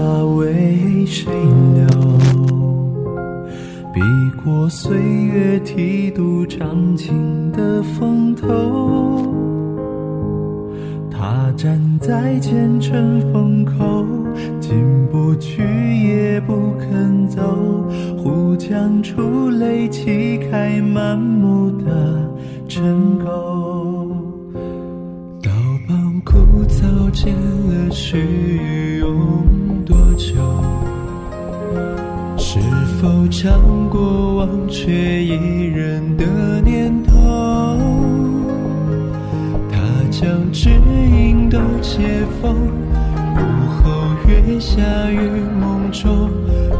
他为谁流，避过岁月剃度长青的风头。他站在前尘风口，进不去也不肯走，忽将出泪泣开满目的尘垢。枯草见了须用多久？是否尝过忘却一人的念头？他将指引都解封，午后月下于梦中，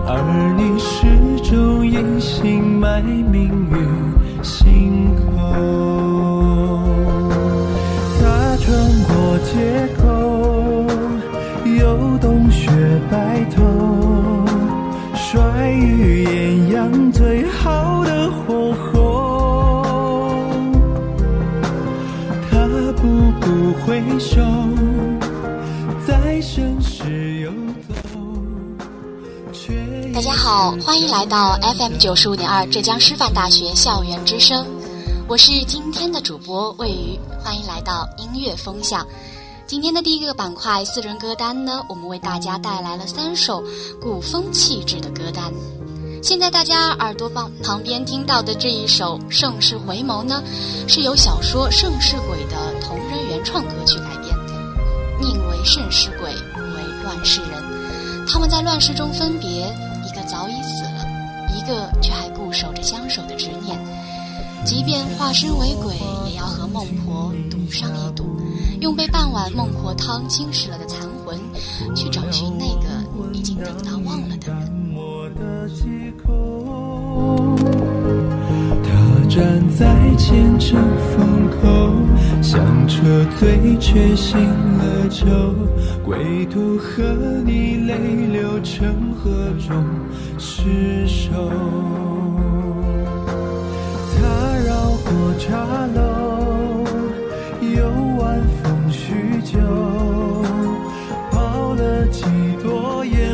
而你始终隐姓埋名于心口。步回首，在盛世游走。大家好，欢迎来到 FM 九十五点二浙江师范大学校园之声，我是今天的主播魏瑜，欢迎来到音乐风向。今天的第一个板块四人歌单呢，我们为大家带来了三首古风气质的歌单。现在大家耳朵旁旁边听到的这一首《盛世回眸》呢，是由小说《盛世鬼》的同原创歌曲改编。宁为盛世鬼，不为乱世人。他们在乱世中分别，一个早已死了，一个却还固守着相守的执念。即便化身为鬼，也要和孟婆赌上一赌，用被半碗孟婆汤侵蚀了的残魂，去找寻那个已经等到忘了的人。他站在前尘风口，香彻醉却醒了酒，归途和你泪流成河中失守。他绕过茶楼，又晚风叙旧，泡了几朵烟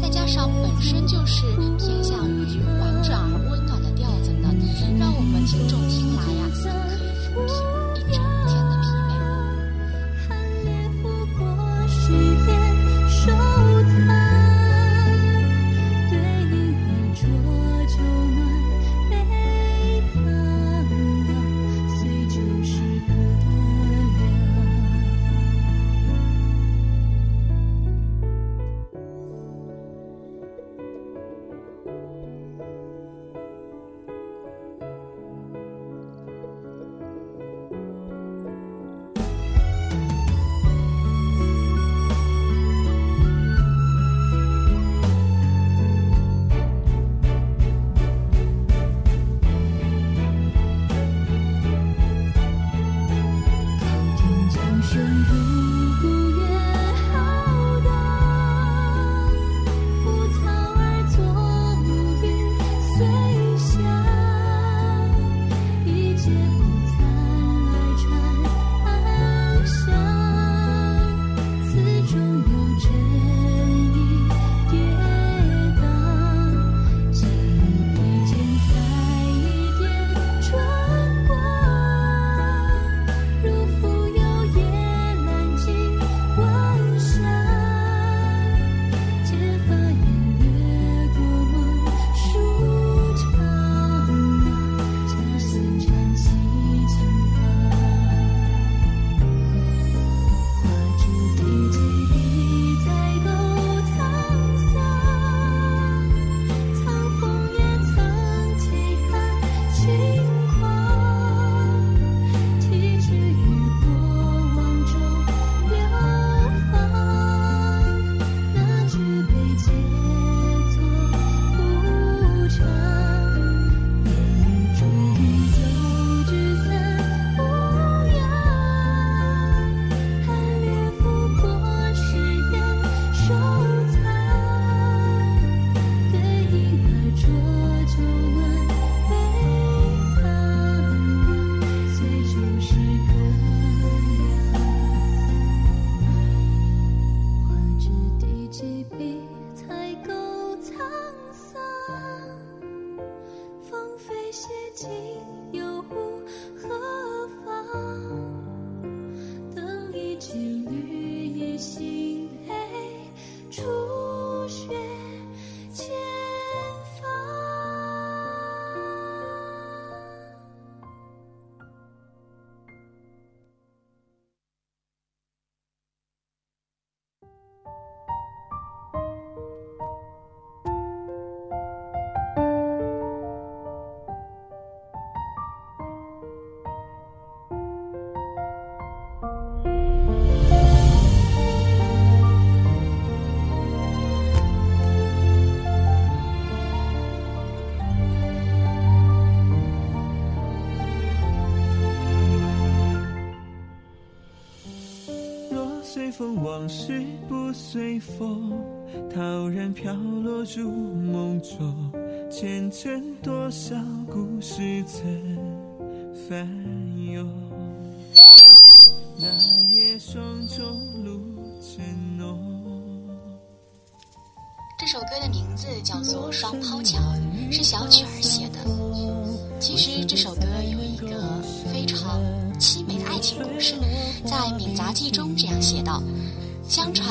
再加上本身就是偏向于婉转而温暖的调子呢，让我们听众听来呀，似乎可以抚平往事不随风，陶然飘落入梦中。前尘多少故事曾翻涌，那夜霜中露正浓。这首歌的名字叫做《双抛桥》，是小曲儿写的。其实这首歌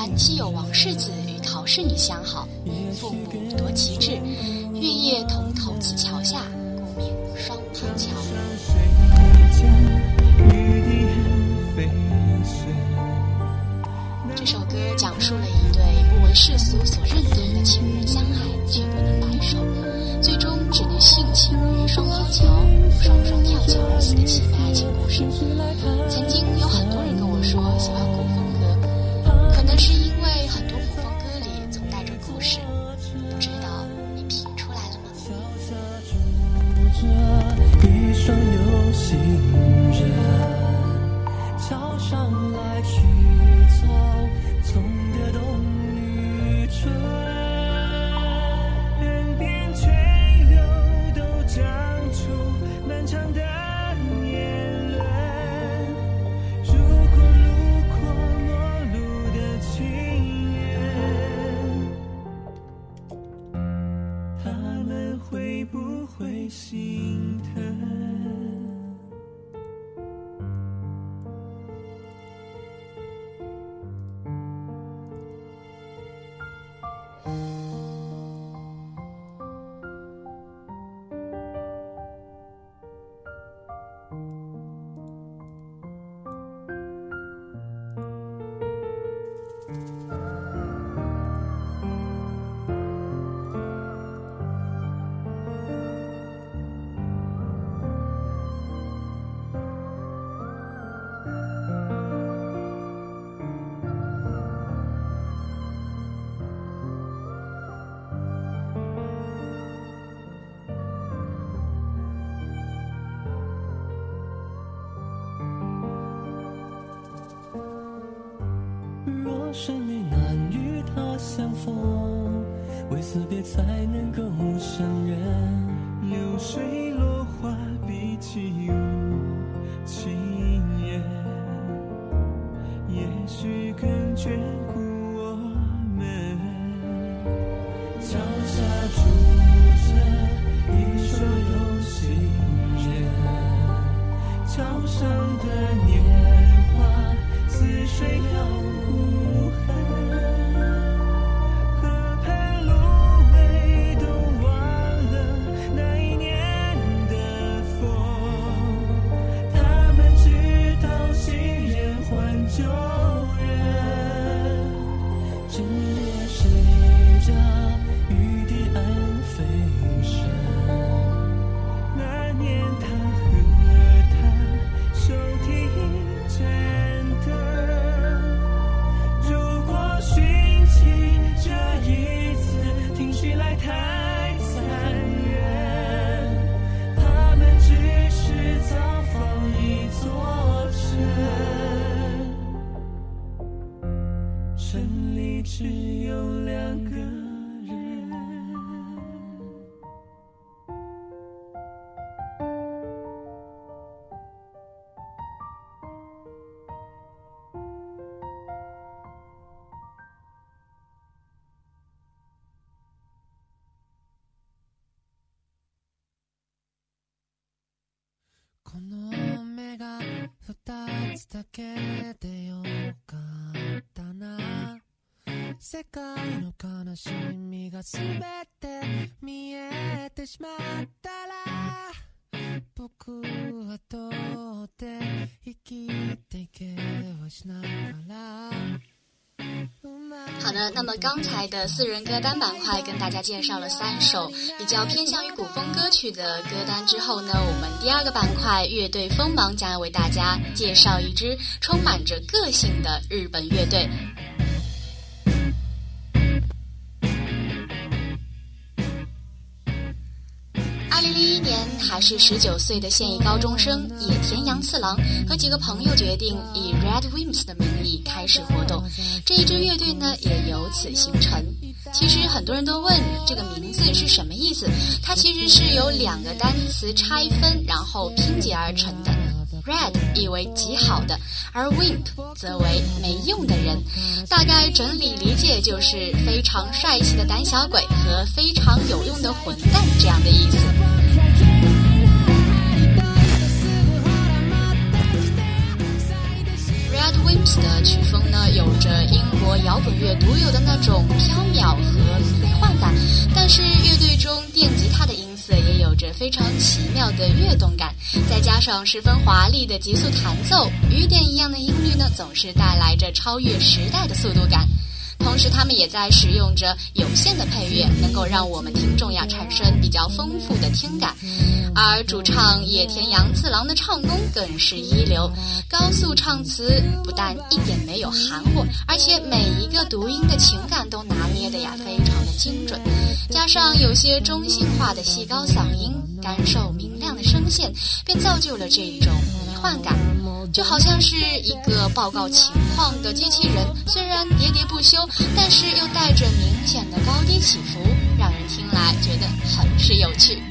相传昔有王世子与陶氏女相好，父母多奇志，月夜同投此桥下，故名双抛桥。这首歌讲述了一对不为世俗所认同的情人相爱却不能白首，最终只能殉情于双抛桥，双双跳桥而死的凄美爱情故事。曾经有相逢，为死别才能够相认。流水只有两个人。この目が二つだけ 世界の悲しみがすべて見えてしまったら僕はどうって生きていけはしないから好的，那么刚才的四人歌单板块跟大家介绍了三首比较偏向于古风歌曲的歌单之后呢，我们第二个板块乐队锋芒将要为大家介绍一支充满着个性的日本乐队。 是十九岁的现役高中生野田洋次郎和几个朋友决定以 Red Wimps 的名义开始活动，这一支乐队呢也由此形成。其实很多人都问这个名字是什么意思，它其实是由两个单词拆分然后拼接而成的。Red 意为极好的，而 Wimp 则为没用的人。大概整理理解就是非常帅气的胆小鬼和非常有用的混蛋这样的意思。的曲风呢，有着英国摇滚乐独有的那种飘渺和迷幻感，但是乐队中电吉他的音色也有着非常奇妙的跃动感，再加上十分华丽的急速弹奏，雨点一样的音律呢，总是带来着超越时代的速度感。同时，他们也在使用着有限的配乐，能够让我们听众呀产生比较丰富的听感。而主唱野田洋次郎的唱功更是一流，高速唱词不但一点没有含糊，而且每一个读音的情感都拿捏的呀非常的精准，加上有些中性化的细高嗓音，感受明亮的声线，便造就了这种迷幻感。就好像是一个报告情况的机器人，虽然喋喋不休，但是又带着明显的高低起伏，让人听来觉得很是有趣。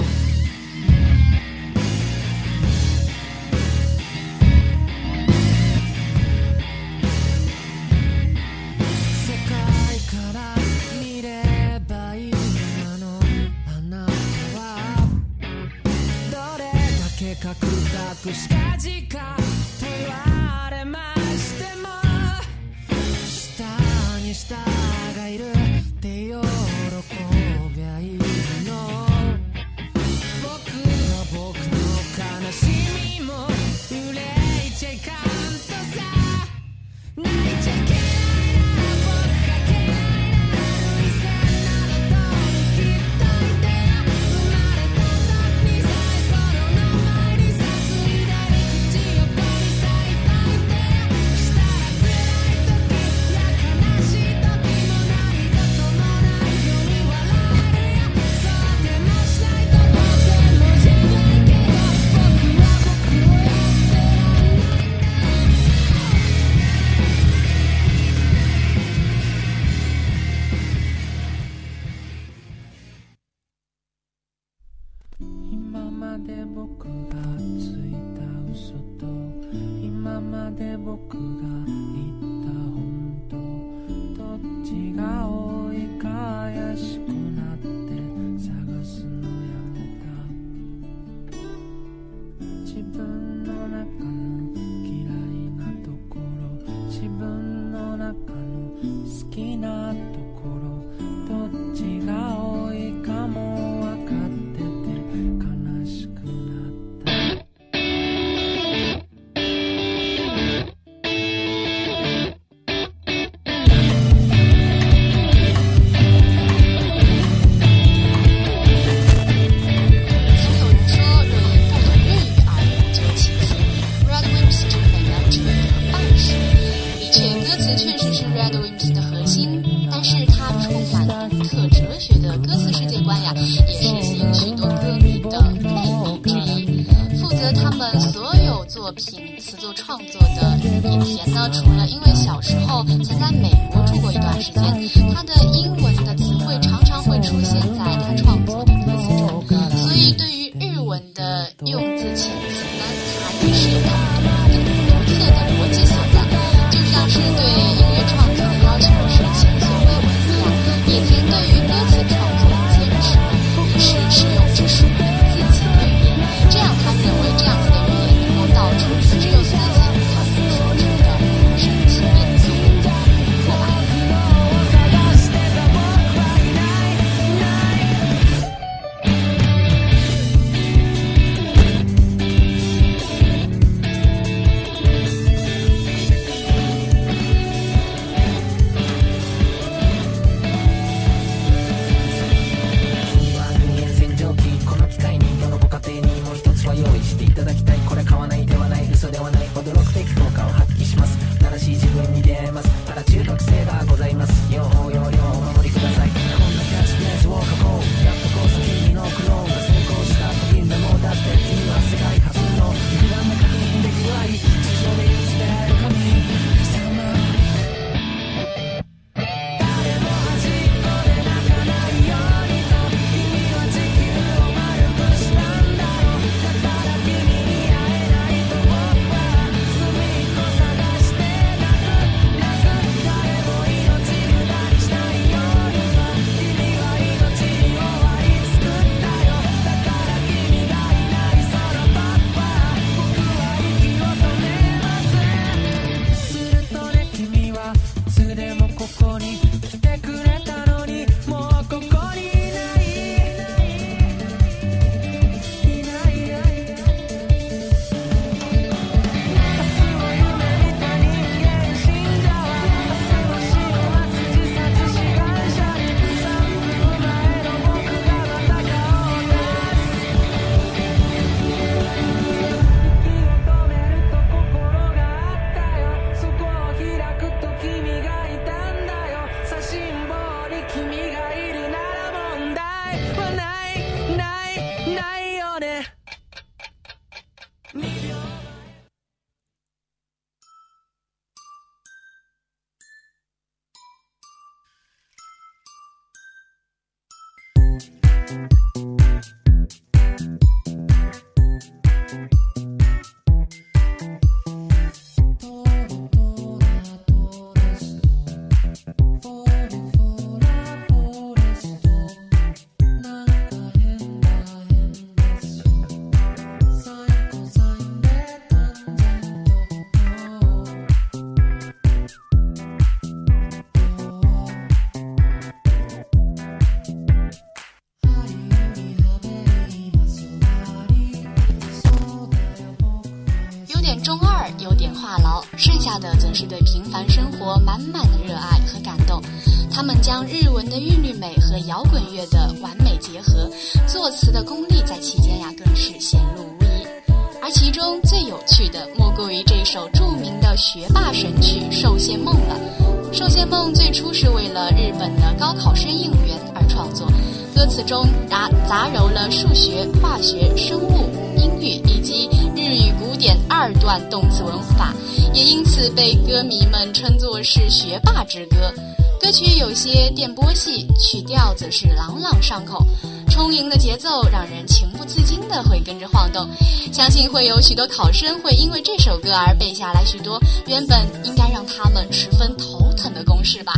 他们所有作品词作创作的野田呢除了因为小时候曾在美国住过一段时间他的英文我满满的热爱和感动。他们将日文的韵律美和摇滚乐的完美结合作词的功力在期间呀更是显露无遗而其中最有趣的莫过于这首著名的学霸神曲寿仙梦了寿仙梦最初是为了日本的高考生应援而创作。歌词中杂杂糅了数学化学生物英语以及点二段动词文法也因此被歌迷们称作是学霸之歌。歌曲有些电波戏曲调则是朗朗上口充盈的节奏让人情不自禁的会跟着晃动。相信会有许多考生会因为这首歌而背下来许多原本应该让他们十分头疼的公式吧。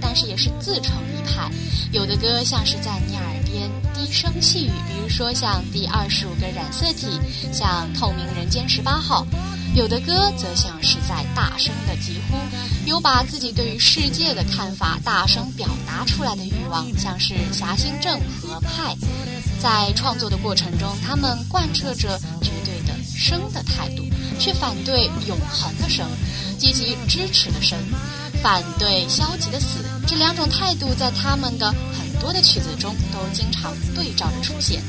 但是也是自成一派。有的歌像是在你耳边低声细语，比如说像《第二十五个染色体》，像《透明人间十八号》；有的歌则像是在大声的疾呼，有把自己对于世界的看法大声表达出来的欲望，像是侠心症和派。在创作的过程中，他们贯彻着绝对的生的态度，却反对永恒的生，积极支持的生，反对消极的死。这两种态度在他们的很多的曲子中都经常对照着出现。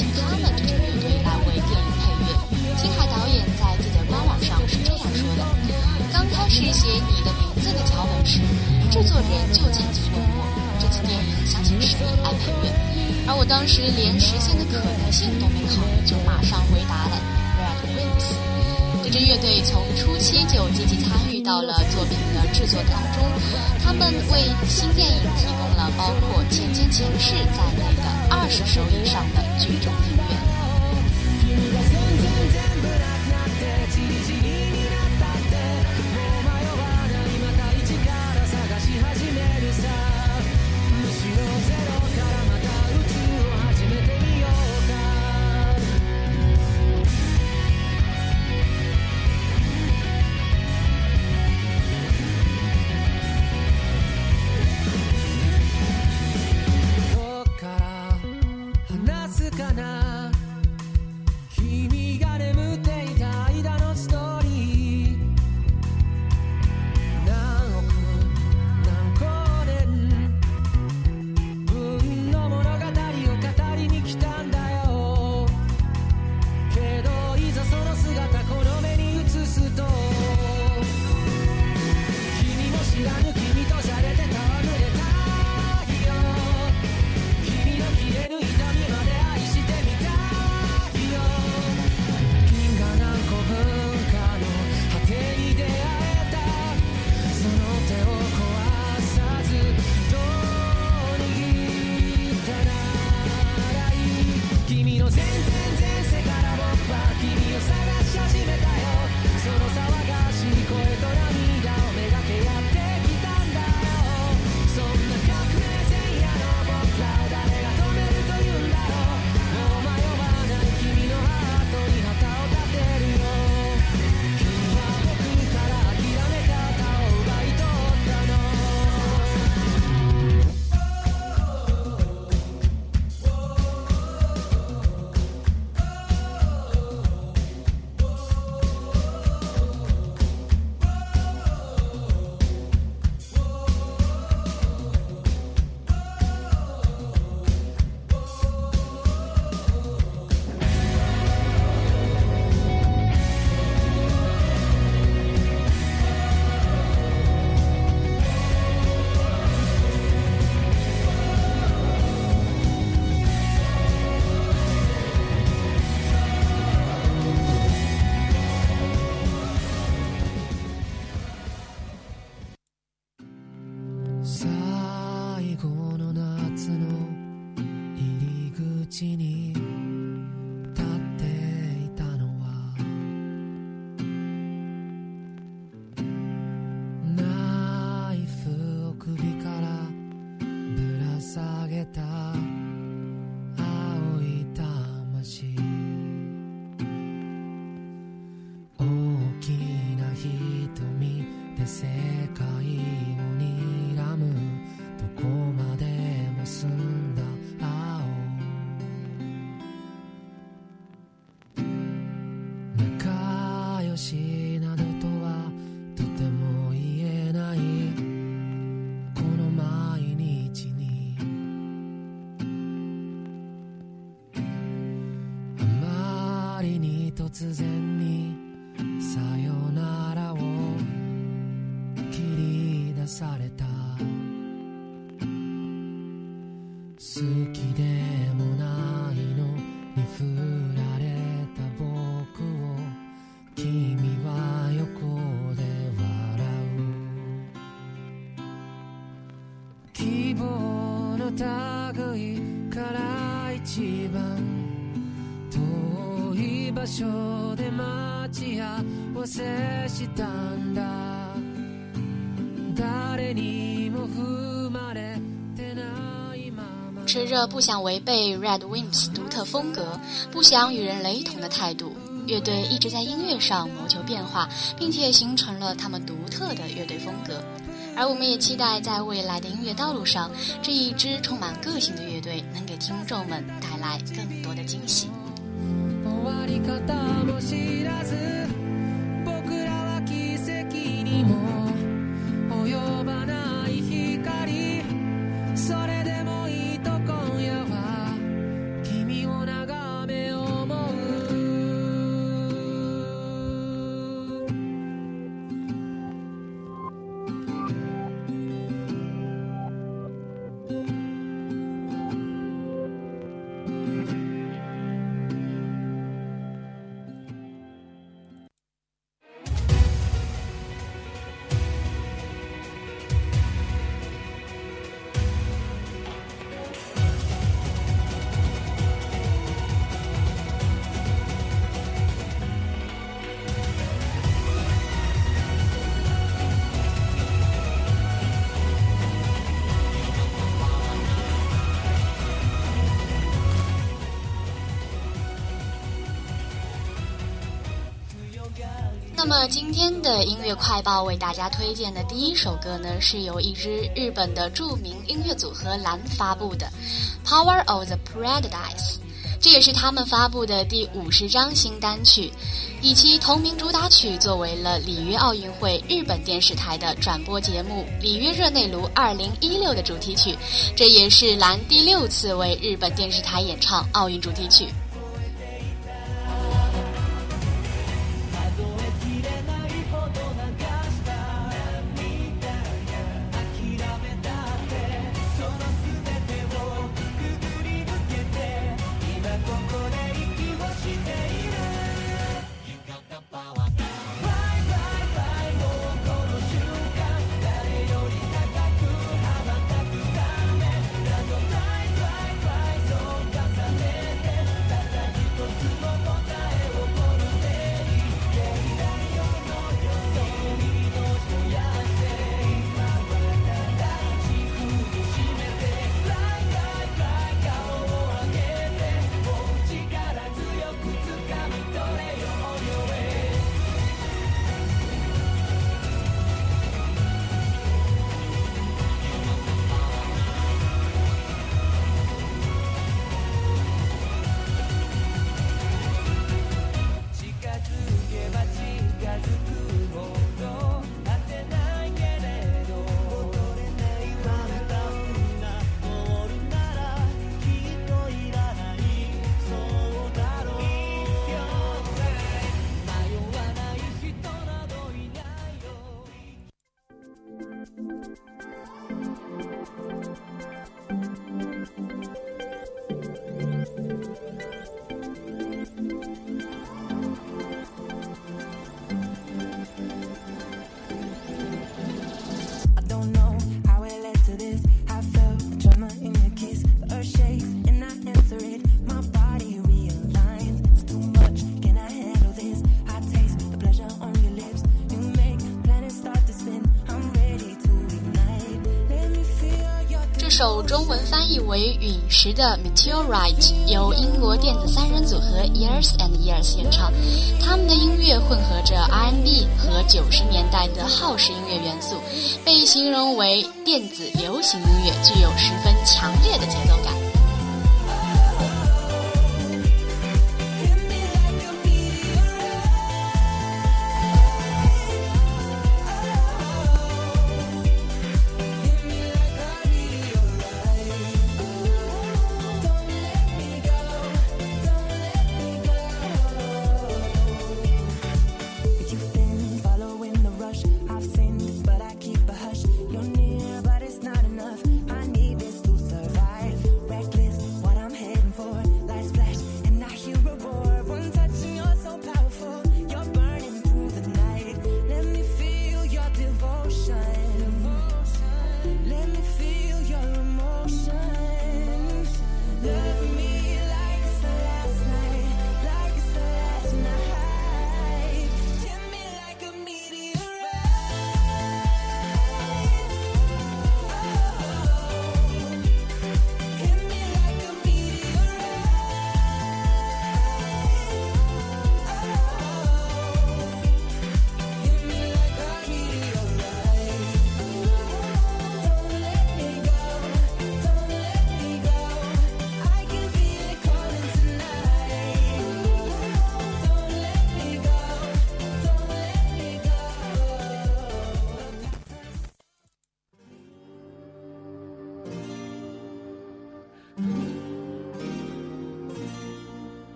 请他们这支乐队来为电影配乐，新海导演在自己的官网上是这样说的：“刚开始写你的名字的脚本时，制作人就曾经问我，这次电影想请谁来配乐，而我当时连实现的可能性都没考虑，就马上回答了 Red Wimps。这支乐队从初期就积极参与到了作品的制作当中，他们为新电影提供了包括《前前前世》在内的二十首以上的剧中音合わせしたんだ誰にも踏まれてないまま持着不想违背 Red Wimps 独特风格，不想与人雷同的态度，乐队一直在音乐上谋求变化，并且形成了他们独特的乐队风格。 而我们也期待在未来的音乐道路上，这一支充满个性的乐队能给听众们带来更多的惊喜。 mm-hmm. 那么今天的音乐快报为大家推荐的第一首歌呢，是由一支日本的著名音乐组合蓝发布的《Power of the Paradise》，这也是他们发布的第五十张新单曲，以其同名主打曲作为了里约奥运会日本电视台的转播节目《里约热内卢2016》的主题曲，这也是蓝第六次为日本电视台演唱奥运主题曲。中文翻译为《陨石》的《Meteorite》由英国电子三人组合 Years and Years 演唱，他们的音乐混合着 R&B 和九十年代的耗时音乐元素，被形容为电子流行音乐，具有十分强烈的节奏感。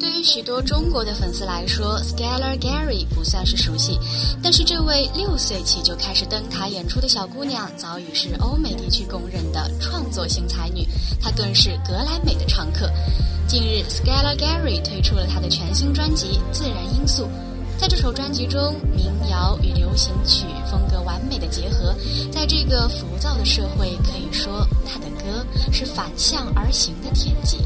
对于许多中国的粉丝来说，Skeeler Gary 不算是熟悉，但是这位六岁起就开始登台演出的小姑娘早已是欧美地区公认的创作型才女，她更是格莱美的常客。近日，Skeeler Gary 推出了她的全新专辑《自然因素》。在这首专辑中，民谣与流行曲风格完美的结合，在这个浮躁的社会，可以说他的歌是反向而行的天际。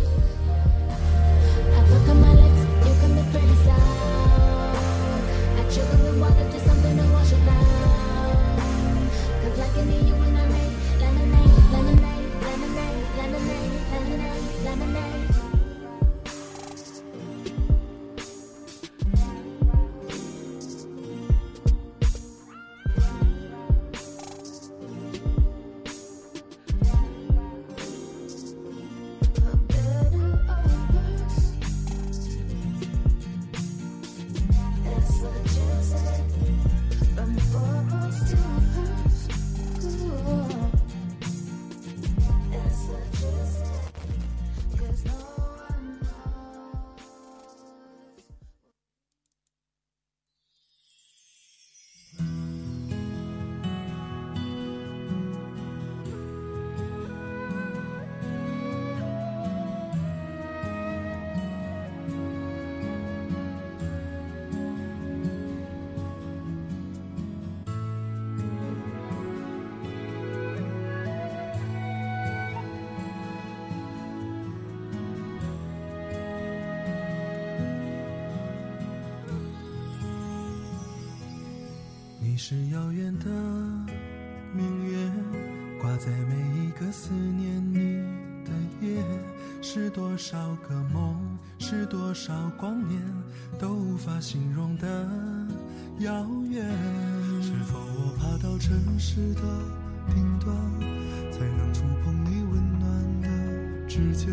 是遥远的明月，挂在每一个思念你的夜。是多少个梦，是多少光年，都无法形容的遥远。是否我爬到城市的顶端，才能触碰你温暖的指尖？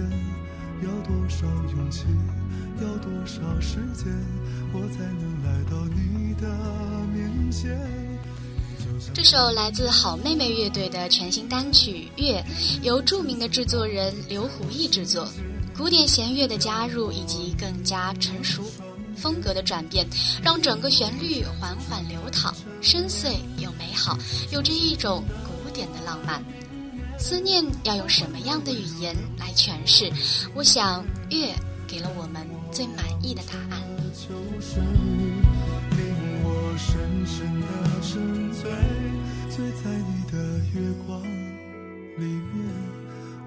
要多少勇气，要多少时间，我才能来到你的面前？这首来自好妹妹乐队的全新单曲《月》，由著名的制作人刘胡毅制作。古典弦乐的加入以及更加成熟风格的转变，让整个旋律缓缓流淌，深邃又美好，有着一种古典的浪漫。思念要用什么样的语言来诠释？我想，月给了我们最满意的答案。深深的沉醉，醉在你的月光里面，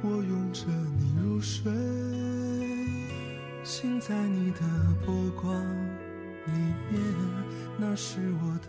我拥着你入睡，醒在你的波光里面，那是我的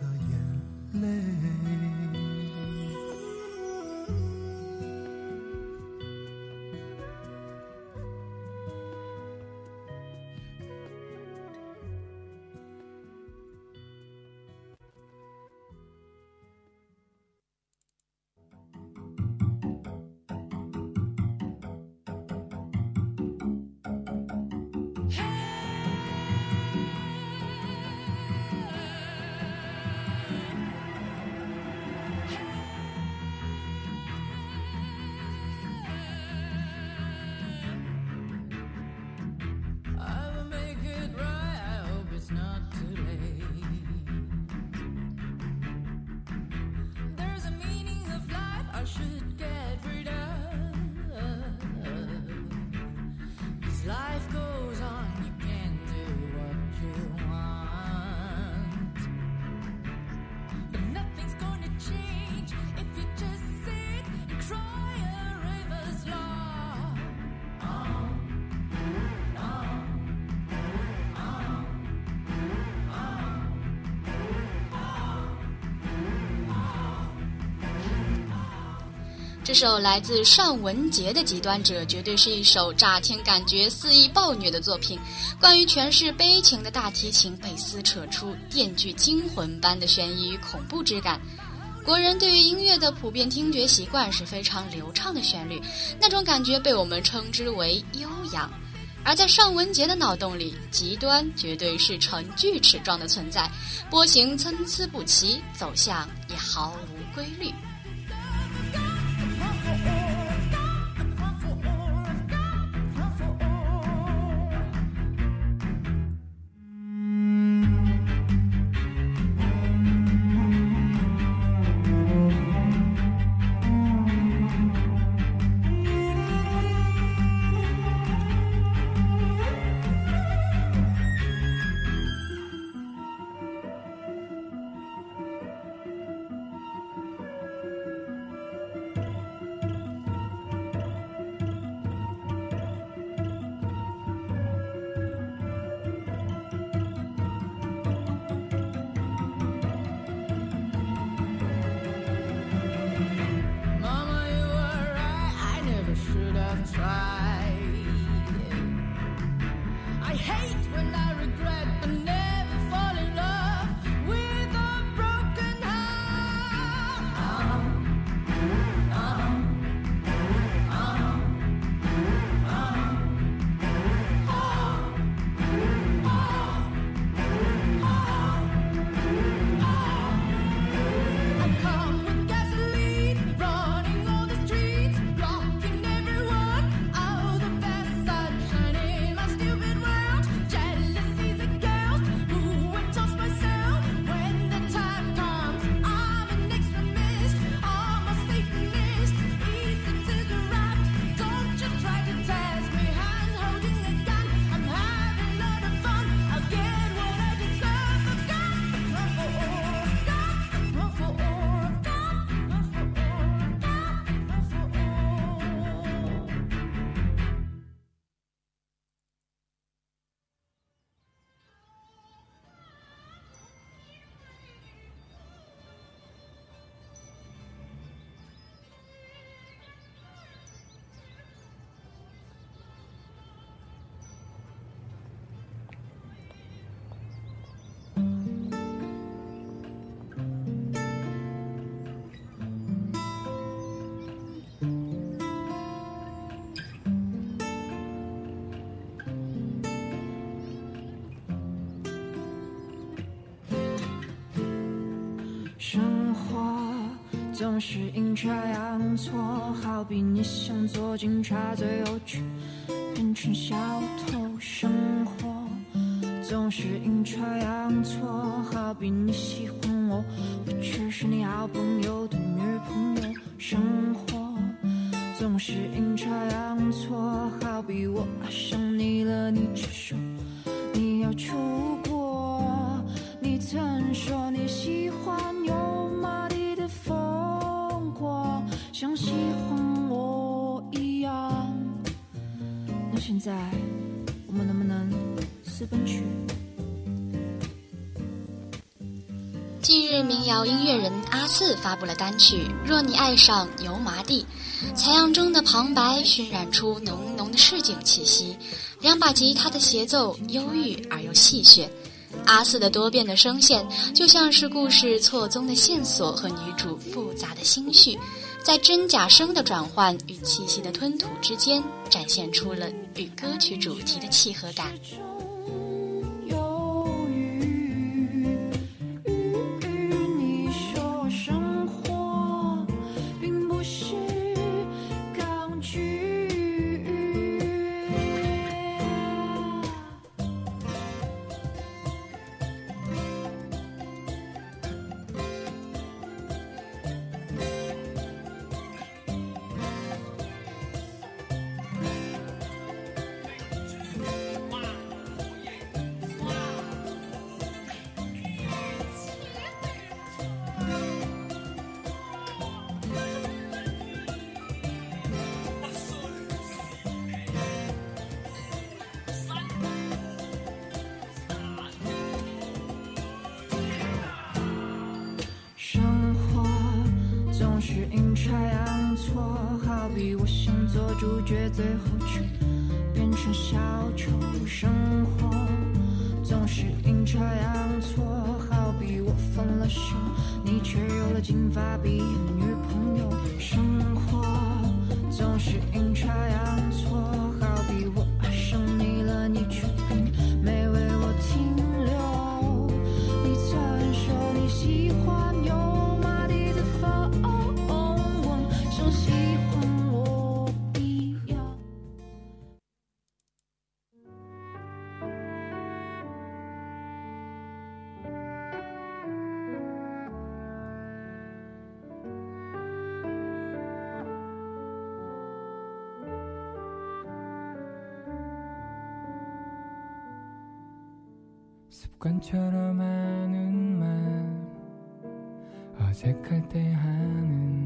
这首来自尚雯婕的《极端者》绝对是一首乍听感觉肆意暴虐的作品。关于诠释悲情的大提琴被撕扯出电锯惊魂般的悬疑与恐怖之感。国人对于音乐的普遍听觉习惯是非常流畅的旋律，那种感觉被我们称之为悠扬。而在尚雯婕的脑洞里，极端绝对是呈锯齿状的存在，波形参差不齐，走向也毫无规律。总是阴差阳错，好比你想做警察，最后却变成小偷。生活总是阴差阳错，好比你喜欢我，我却是你好朋友乐人阿四发布了单曲《若你爱上油麻地》，采样中的旁白渲染出浓浓的市井气息，两把吉他的协奏忧郁而又戏谑。阿四的多变的声线，就像是故事错综的线索和女主复杂的心绪，在真假声的转换与气息的吞吐之间，展现出了与歌曲主题的契合感。 습관처럼 하는 말 어색할 때 하는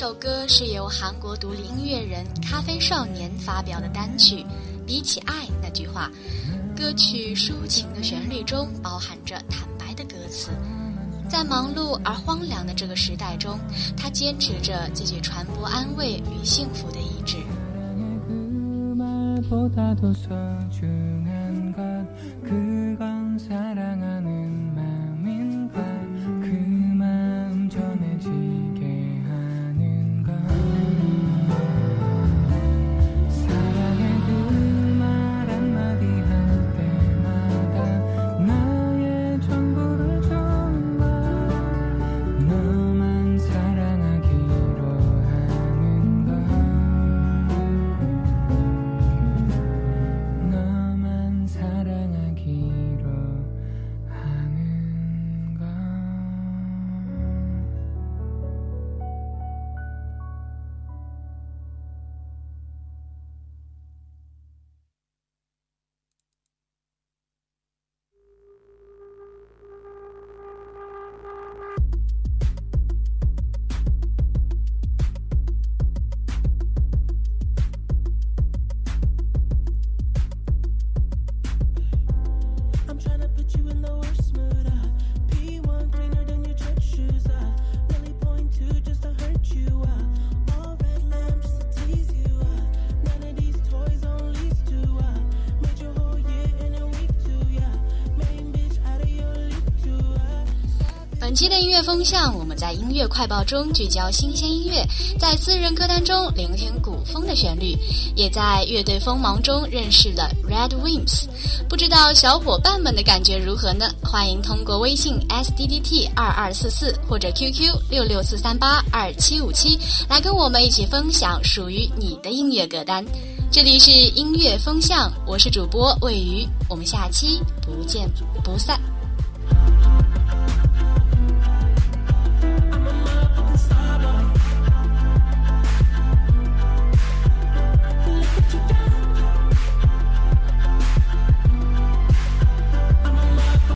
首歌是由韩国独立音乐人咖啡少年发表的单曲。比起爱那句话，歌曲抒情的旋律中包含着坦白的歌词。在忙碌而荒凉的这个时代中，他坚持着自己传播安慰与幸福的意志。音乐风向，我们在音乐快报中聚焦新鲜音乐，在私人歌单中聆听古风的旋律，也在乐队锋芒中认识了 Red Wimps。不知道小伙伴们的感觉如何呢？欢迎通过微信 s d d t 二二四四或者 QQ 六六四三八二七五七来跟我们一起分享属于你的音乐歌单。这里是音乐风向，我是主播魏瑜，我们下期不见不散。